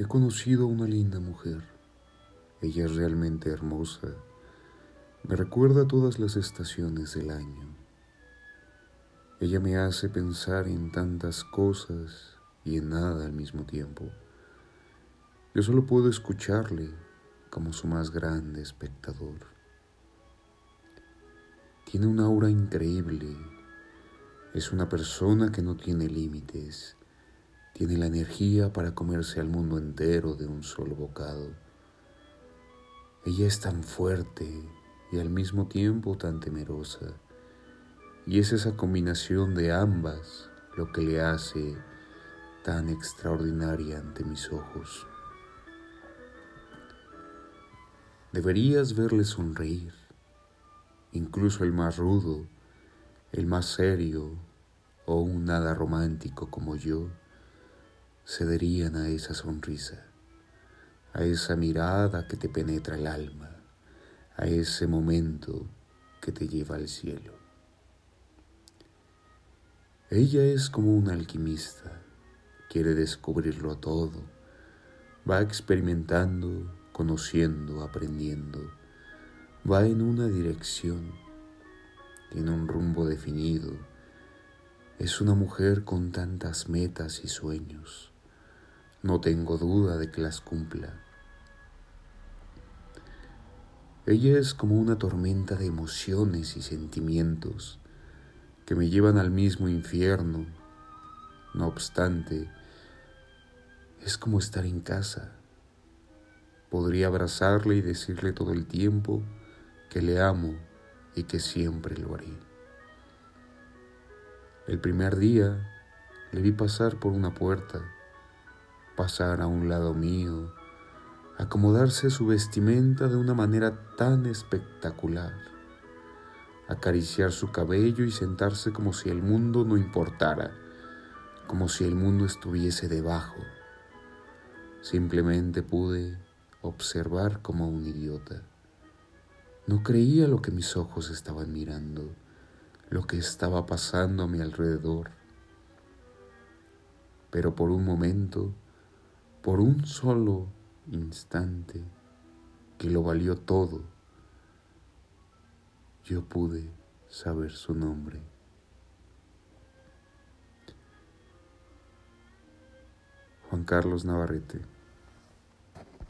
He conocido a una linda mujer. Ella es realmente hermosa. Me recuerda a todas las estaciones del año. Ella me hace pensar en tantas cosas y en nada al mismo tiempo. Yo solo puedo escucharle como su más grande espectador. Tiene una aura increíble. Es una persona que no tiene límites tiene la energía para comerse al mundo entero de un solo bocado. Ella es tan fuerte y al mismo tiempo tan temerosa. Y es esa combinación de ambas lo que le hace tan extraordinaria ante mis ojos. Deberías verle sonreír, incluso el más rudo, el más serio o un nada romántico como yo cederían a esa sonrisa, a esa mirada que te penetra el alma, a ese momento que te lleva al cielo. Ella es como un alquimista, quiere descubrirlo todo, va experimentando, conociendo, aprendiendo, va en una dirección, tiene un rumbo definido, es una mujer con tantas metas y sueños no tengo duda de que las cumpla. Ella es como una tormenta de emociones y sentimientos que me llevan al mismo infierno. No obstante, es como estar en casa. Podría abrazarle y decirle todo el tiempo que le amo y que siempre lo haré. El primer día le vi pasar por una puerta pasar a un lado mío, acomodarse su vestimenta de una manera tan espectacular, acariciar su cabello y sentarse como si el mundo no importara, como si el mundo estuviese debajo. Simplemente pude observar como un idiota. No creía lo que mis ojos estaban mirando, lo que estaba pasando a mi alrededor. Pero por un momento por un solo instante que lo valió todo, yo pude saber su nombre. Juan Carlos Navarrete